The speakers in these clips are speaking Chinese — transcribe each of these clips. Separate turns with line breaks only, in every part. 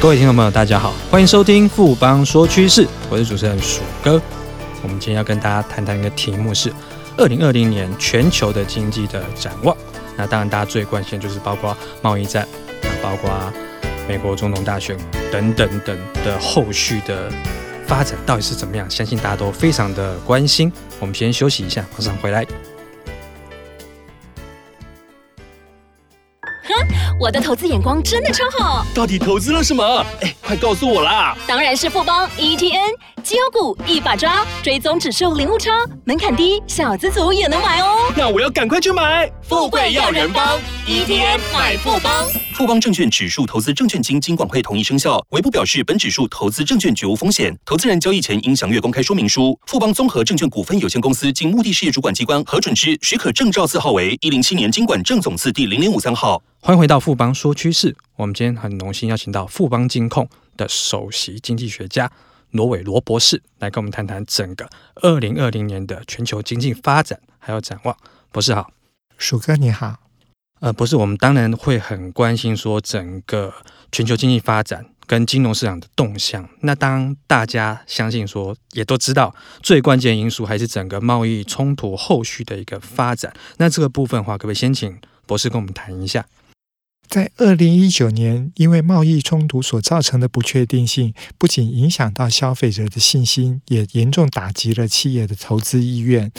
各位听众朋友，大家好，欢迎收听富邦说趋势，我是主持人鼠哥。我们今天要跟大家谈谈一个题目是二零二零年全球的经济的展望。那当然，大家最关心的就是包括贸易战，包括美国总统大选等等等的后续的发展到底是怎么样？相信大家都非常的关心。我们先休息一下，马上回来。
我的投资眼光真的超好，
到底投资了什么？哎，快告诉我啦！
当然是富邦 ETN 绩优股一把抓，追踪指数零误差，门槛低，小资族也能买哦。
那我要赶快去买，
富贵要人帮，ETN 买富邦。
富邦证券指数投资证券经金管会同意生效，唯不表示本指数投资证券绝无风险，投资人交易前应详阅公开说明书。富邦综合证券股份有限公司经目的事业主管机关核准之许可证照字号为一零七年金管证总字第零零五三号。
欢迎回到富邦说趋势，我们今天很荣幸邀请到富邦金控的首席经济学家罗伟罗博士来跟我们谈谈整个二零二零年的全球经济发展还有展望。博士好，
鼠哥你好。
呃，博士，我们当然会很关心说整个全球经济发展跟金融市场的动向。那当大家相信说，也都知道最关键因素还是整个贸易冲突后续的一个发展。那这个部分的话，可不可以先请博士跟我们谈一下？
在二零一九年，因为贸易冲突所造成的不确定性，不仅影响到消费者的信心，也严重打击了企业的投资意愿。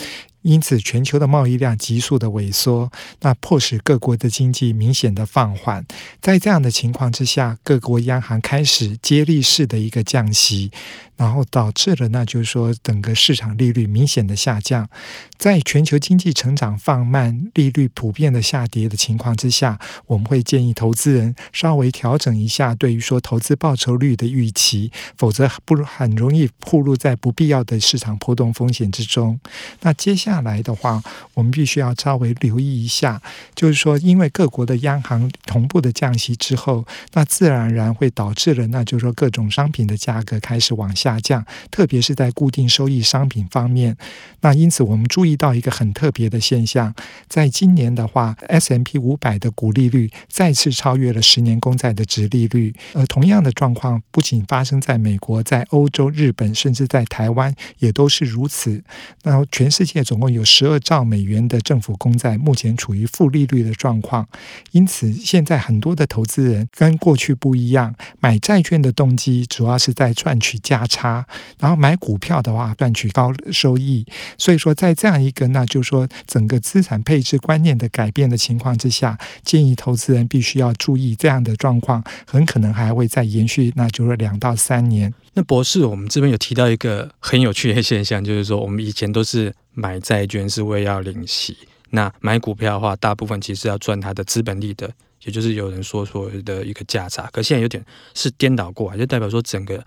因此，全球的贸易量急速的萎缩，那迫使各国的经济明显的放缓。在这样的情况之下，各国央行开始接力式的一个降息，然后导致了那就是说整个市场利率明显的下降。在全球经济成长放慢、利率普遍的下跌的情况之下，我们会建议投资人稍微调整一下对于说投资报酬率的预期，否则不很容易暴露在不必要的市场波动风险之中。那接下下来的话，我们必须要稍微留意一下，就是说，因为各国的央行同步的降息之后，那自然而然会导致了，那就是说各种商品的价格开始往下降，特别是在固定收益商品方面。那因此，我们注意到一个很特别的现象，在今年的话，S M P 五百的股利率再次超越了十年公债的殖利率。而同样的状况不仅发生在美国，在欧洲、日本，甚至在台湾也都是如此。那全世界总共有十二兆美元的政府公债，目前处于负利率的状况。因此，现在很多的投资人跟过去不一样，买债券的动机主要是在赚取价差，然后买股票的话赚取高收益。所以说，在这样一个那就是说整个资产配置观念的改变的情况之下，建议投资人必须要注意这样的状况，很可能还会再延续，那就是两到三年。
那博士，我们这边有提到一个很有趣的现象，就是说我们以前都是。买债券是为要领息，那买股票的话，大部分其实要赚它的资本利得，也就是有人说说的一个价差。可现在有点是颠倒过来，就代表说整个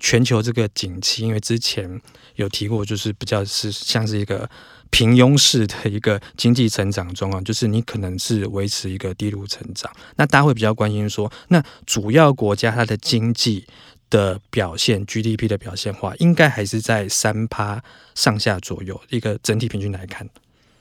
全球这个景气，因为之前有提过，就是比较是像是一个平庸式的一个经济成长中啊，就是你可能是维持一个低度成长。那大家会比较关心说，那主要国家它的经济。的表现，GDP 的表现话，应该还是在三趴上下左右，一个整体平均来看。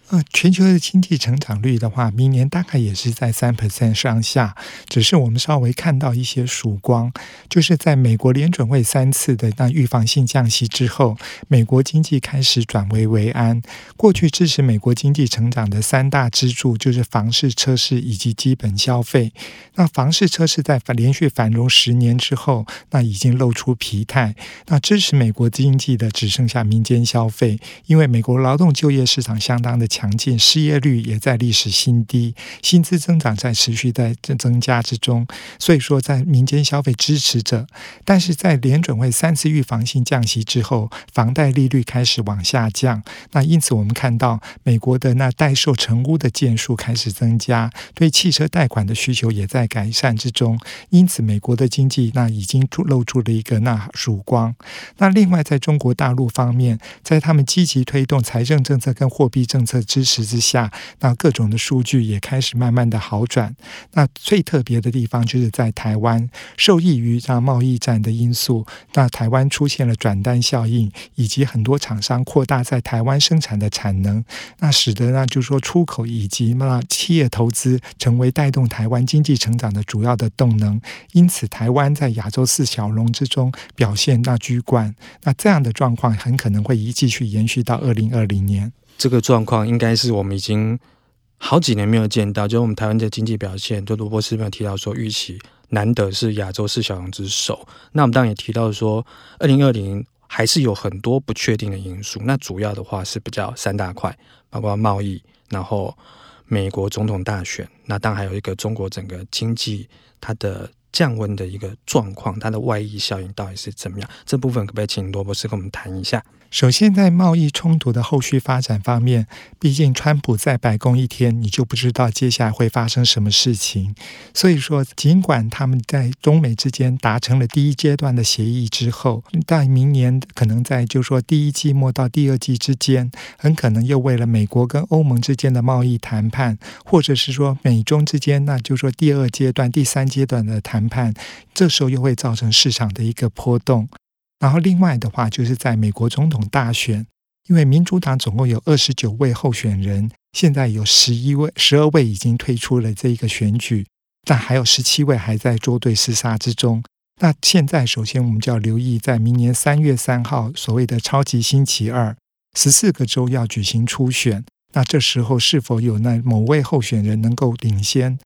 呃，全球的经济成长率的话，明年大概也是在三 percent 上下。只是我们稍微看到一些曙光，就是在美国联准会三次的那预防性降息之后，美国经济开始转危为安。过去支持美国经济成长的三大支柱就是房市、车市以及基本消费。那房市、车市在连续繁荣十年之后，那已经露出疲态。那支持美国经济的只剩下民间消费，因为美国劳动就业市场相当的强劲，失业率也在历史新低，薪资增长在持续在增加之中，所以说在民间消费支持着，但是在联准会三次预防性降息之后，房贷利率开始往下降，那因此我们看到美国的那待售成屋的件数开始增加，对汽车贷款的需求也在改善之中，因此美国的经济那已经露出了一个那曙光。那另外在中国大陆方面，在他们积极推动财政政策跟货币政策。支持之下，那各种的数据也开始慢慢的好转。那最特别的地方就是在台湾，受益于这样贸易战的因素，那台湾出现了转单效应，以及很多厂商扩大在台湾生产的产能，那使得呢，就是说出口以及那企业投资成为带动台湾经济成长的主要的动能。因此，台湾在亚洲四小龙之中表现那居冠。那这样的状况很可能会一继续延续到二零二零年。
这个状况应该是我们已经好几年没有见到，就是我们台湾的经济表现，就卢博士没有提到说预期难得是亚洲四小龙之首。那我们当然也提到说，二零二零还是有很多不确定的因素。那主要的话是比较三大块，包括贸易，然后美国总统大选，那当然还有一个中国整个经济它的。降温的一个状况，它的外溢效应到底是怎么样？这部分可不可以请罗博士跟我们谈一下？
首先，在贸易冲突的后续发展方面，毕竟川普在白宫一天，你就不知道接下来会发生什么事情。所以说，尽管他们在中美之间达成了第一阶段的协议之后，但明年可能在就是说第一季末到第二季之间，很可能又为了美国跟欧盟之间的贸易谈判，或者是说美中之间，那就是说第二阶段、第三阶段的谈判，这时候又会造成市场的一个波动。然后，另外的话，就是在美国总统大选，因为民主党总共有二十九位候选人，现在有十一位、十二位已经退出了这一个选举，但还有十七位还在捉对厮杀之中。那现在，首先我们就要留意，在明年三月三号所谓的超级星期二，十四个州要举行初选，那这时候是否有那某位候选人能够领先？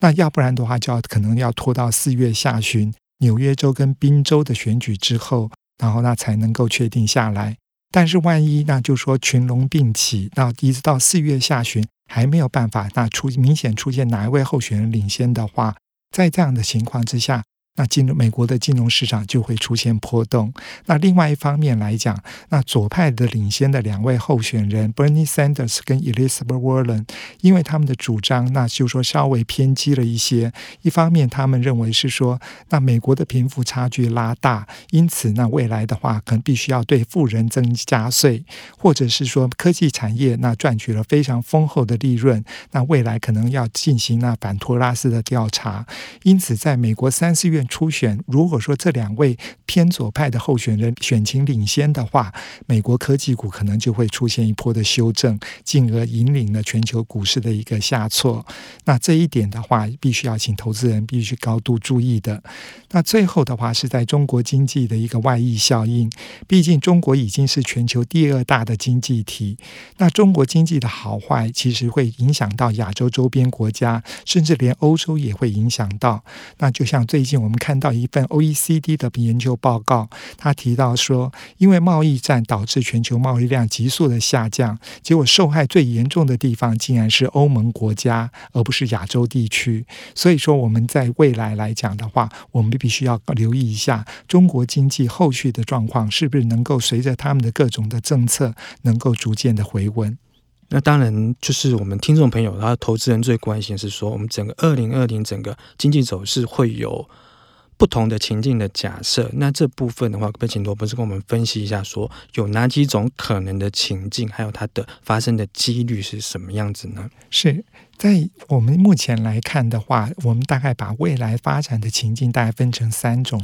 那要不然的话，就要可能要拖到四月下旬。纽约州跟宾州的选举之后，然后那才能够确定下来。但是万一那就说群龙并起，那一直到四月下旬还没有办法，那出明显出现哪一位候选人领先的话，在这样的情况之下。那进入美国的金融市场就会出现波动。那另外一方面来讲，那左派的领先的两位候选人 Bernie Sanders 跟 Elizabeth Warren，因为他们的主张，那就说稍微偏激了一些。一方面，他们认为是说，那美国的贫富差距拉大，因此那未来的话，可能必须要对富人增加税，或者是说科技产业那赚取了非常丰厚的利润，那未来可能要进行那反托拉斯的调查。因此，在美国三四月。初选，如果说这两位偏左派的候选人选情领先的话，美国科技股可能就会出现一波的修正，进而引领了全球股市的一个下挫。那这一点的话，必须要请投资人必须高度注意的。那最后的话，是在中国经济的一个外溢效应，毕竟中国已经是全球第二大的经济体。那中国经济的好坏，其实会影响到亚洲周边国家，甚至连欧洲也会影响到。那就像最近我们。看到一份 OECD 的研究报告，他提到说，因为贸易战导致全球贸易量急速的下降，结果受害最严重的地方竟然是欧盟国家，而不是亚洲地区。所以说，我们在未来来讲的话，我们必须要留意一下中国经济后续的状况，是不是能够随着他们的各种的政策，能够逐渐的回温。
那当然，就是我们听众朋友，他投资人最关心是说，我们整个二零二零整个经济走势会有。不同的情境的假设，那这部分的话，可不可以请罗博士跟我们分析一下，说有哪几种可能的情境，还有它的发生的几率是什么样子呢？
是。在我们目前来看的话，我们大概把未来发展的情境大概分成三种。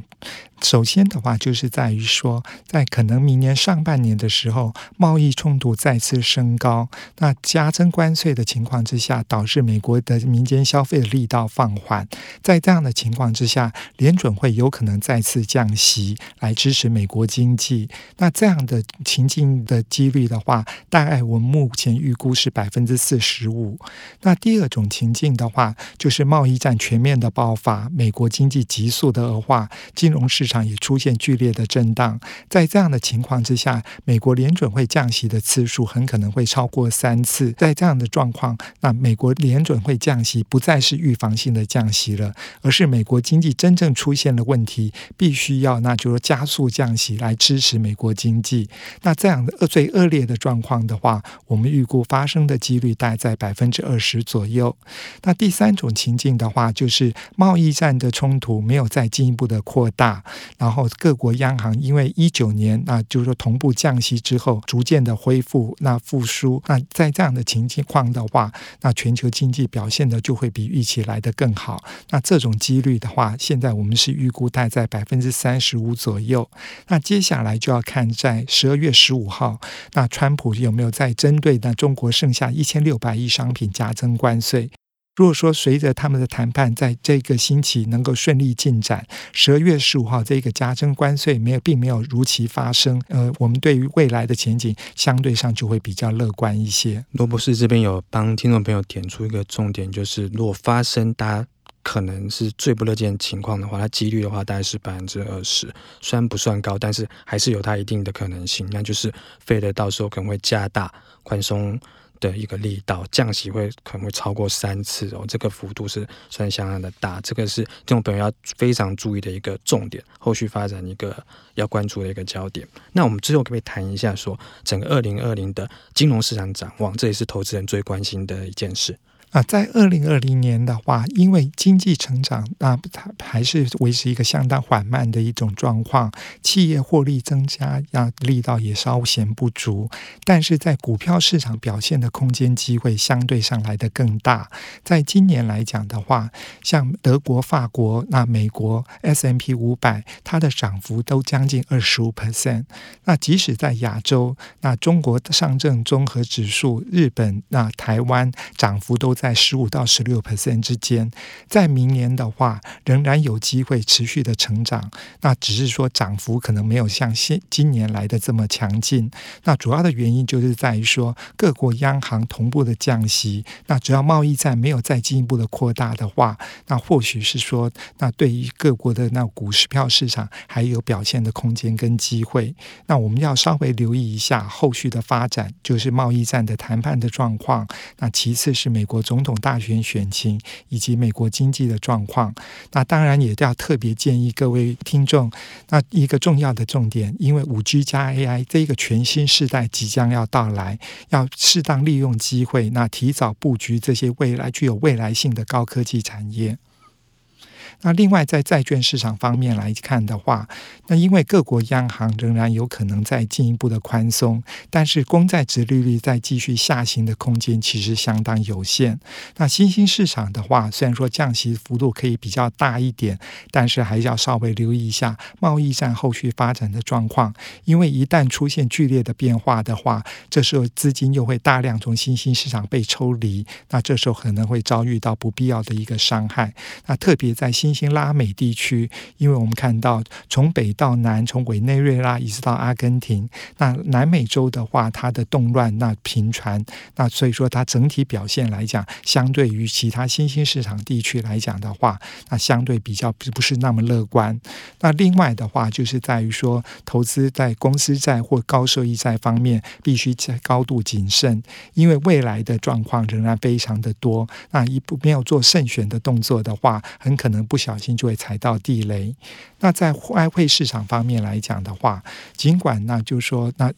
首先的话，就是在于说，在可能明年上半年的时候，贸易冲突再次升高，那加征关税的情况之下，导致美国的民间消费的力道放缓。在这样的情况之下，联准会有可能再次降息来支持美国经济。那这样的情境的几率的话，大概我们目前预估是百分之四十五。那第二种情境的话，就是贸易战全面的爆发，美国经济急速的恶化，金融市场也出现剧烈的震荡。在这样的情况之下，美国联准会降息的次数很可能会超过三次。在这样的状况，那美国联准会降息不再是预防性的降息了，而是美国经济真正出现了问题，必须要那就是加速降息来支持美国经济。那这样的恶最恶劣的状况的话，我们预估发生的几率大概在百分之二十左右。那第三种情境的话，就是贸易战的冲突没有再进一步的扩大，然后各国央行因为一九年那就是说同步降息之后，逐渐的恢复那复苏。那在这样的情况的话，那全球经济表现的就会比预期来得更好。那这种几率的话，现在我们是预估大概在百分之三十五左右。那接下来就要看在十二月十五号，那川普有没有在针对那中国剩下一千六百亿商品加征关税？如果说随着他们的谈判在这个星期能够顺利进展，十二月十五号这个加征关税没有并没有如期发生，呃，我们对于未来的前景相对上就会比较乐观一些。
罗博士这边有帮听众朋友点出一个重点，就是如果发生大家可能是最不乐见的情况的话，它几率的话大概是百分之二十，虽然不算高，但是还是有它一定的可能性，那就是费德到时候可能会加大宽松。的一个力道，降息会可能会超过三次哦，这个幅度是算相当的大，这个是这种朋友要非常注意的一个重点，后续发展一个要关注的一个焦点。那我们最后可不可以谈一下说整个二零二零的金融市场展望？这也是投资人最关心的一件事。
啊，在二零二零年的话，因为经济成长啊，它还是维持一个相当缓慢的一种状况，企业获利增加啊力道也稍显不足。但是在股票市场表现的空间机会相对上来的更大。在今年来讲的话，像德国、法国、那美国 S M P 五百，它的涨幅都将近二十五 percent。那即使在亚洲，那中国上证综合指数、日本、那台湾涨幅都在十五到十六 percent 之间，在明年的话，仍然有机会持续的成长。那只是说涨幅可能没有像现今年来的这么强劲。那主要的原因就是在于说，各国央行同步的降息。那只要贸易战没有再进一步的扩大的话，那或许是说，那对于各国的那股市票市场还有表现的空间跟机会。那我们要稍微留意一下后续的发展，就是贸易战的谈判的状况。那其次是美国。总统大选选情以及美国经济的状况，那当然也要特别建议各位听众，那一个重要的重点，因为五 G 加 AI 这一个全新世代即将要到来，要适当利用机会，那提早布局这些未来具有未来性的高科技产业。那另外，在债券市场方面来看的话，那因为各国央行仍然有可能再进一步的宽松，但是公债殖利率再继续下行的空间其实相当有限。那新兴市场的话，虽然说降息幅度可以比较大一点，但是还是要稍微留意一下贸易战后续发展的状况，因为一旦出现剧烈的变化的话，这时候资金又会大量从新兴市场被抽离，那这时候可能会遭遇到不必要的一个伤害。那特别在新新兴拉美地区，因为我们看到从北到南，从委内瑞拉一直到阿根廷，那南美洲的话，它的动乱那频传，那所以说它整体表现来讲，相对于其他新兴市场地区来讲的话，那相对比较不是那么乐观。那另外的话，就是在于说，投资在公司债或高收益债方面，必须在高度谨慎，因为未来的状况仍然非常的多。那一步没有做慎选的动作的话，很可能不。不小心就会踩到地雷。那在外汇市场方面来讲的话，尽管那就是说，那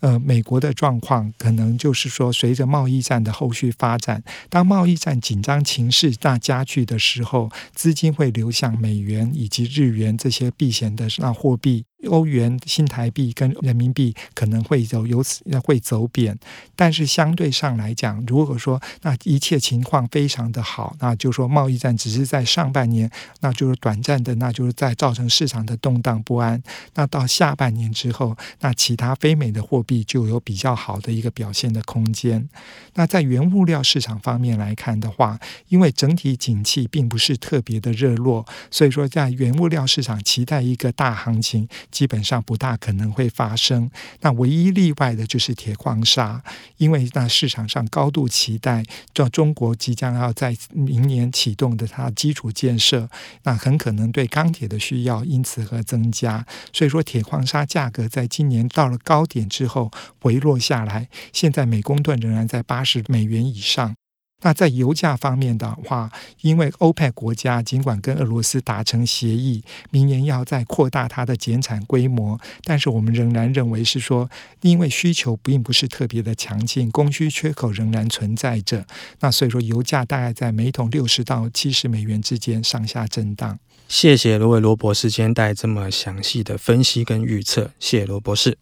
呃，美国的状况可能就是说，随着贸易战的后续发展，当贸易战紧张情势大加剧的时候，资金会流向美元以及日元这些避险的那货币。欧元、新台币跟人民币可能会走由此会走贬，但是相对上来讲，如果说那一切情况非常的好，那就说贸易战只是在上半年，那就是短暂的，那就是在造成市场的动荡不安。那到下半年之后，那其他非美的货币就有比较好的一个表现的空间。那在原物料市场方面来看的话，因为整体景气并不是特别的热络，所以说在原物料市场期待一个大行情。基本上不大可能会发生。那唯一例外的就是铁矿砂，因为那市场上高度期待，叫中国即将要在明年启动的它基础建设，那很可能对钢铁的需要因此而增加。所以说，铁矿砂价格在今年到了高点之后回落下来，现在每公吨仍然在八十美元以上。那在油价方面的话，因为欧佩国家尽管跟俄罗斯达成协议，明年要再扩大它的减产规模，但是我们仍然认为是说，因为需求并不是特别的强劲，供需缺口仍然存在着。那所以说，油价大概在每桶六十到七十美元之间上下震荡。
谢谢罗伟罗博士今天带这么详细的分析跟预测，谢谢罗博士，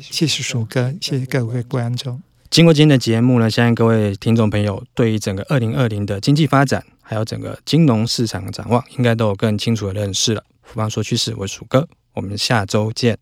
谢谢鼠哥，谢谢各位观众。
经过今天的节目呢，相信各位听众朋友对于整个二零二零的经济发展，还有整个金融市场的展望，应该都有更清楚的认识了。福邦说趋势，我是鼠哥，我们下周见。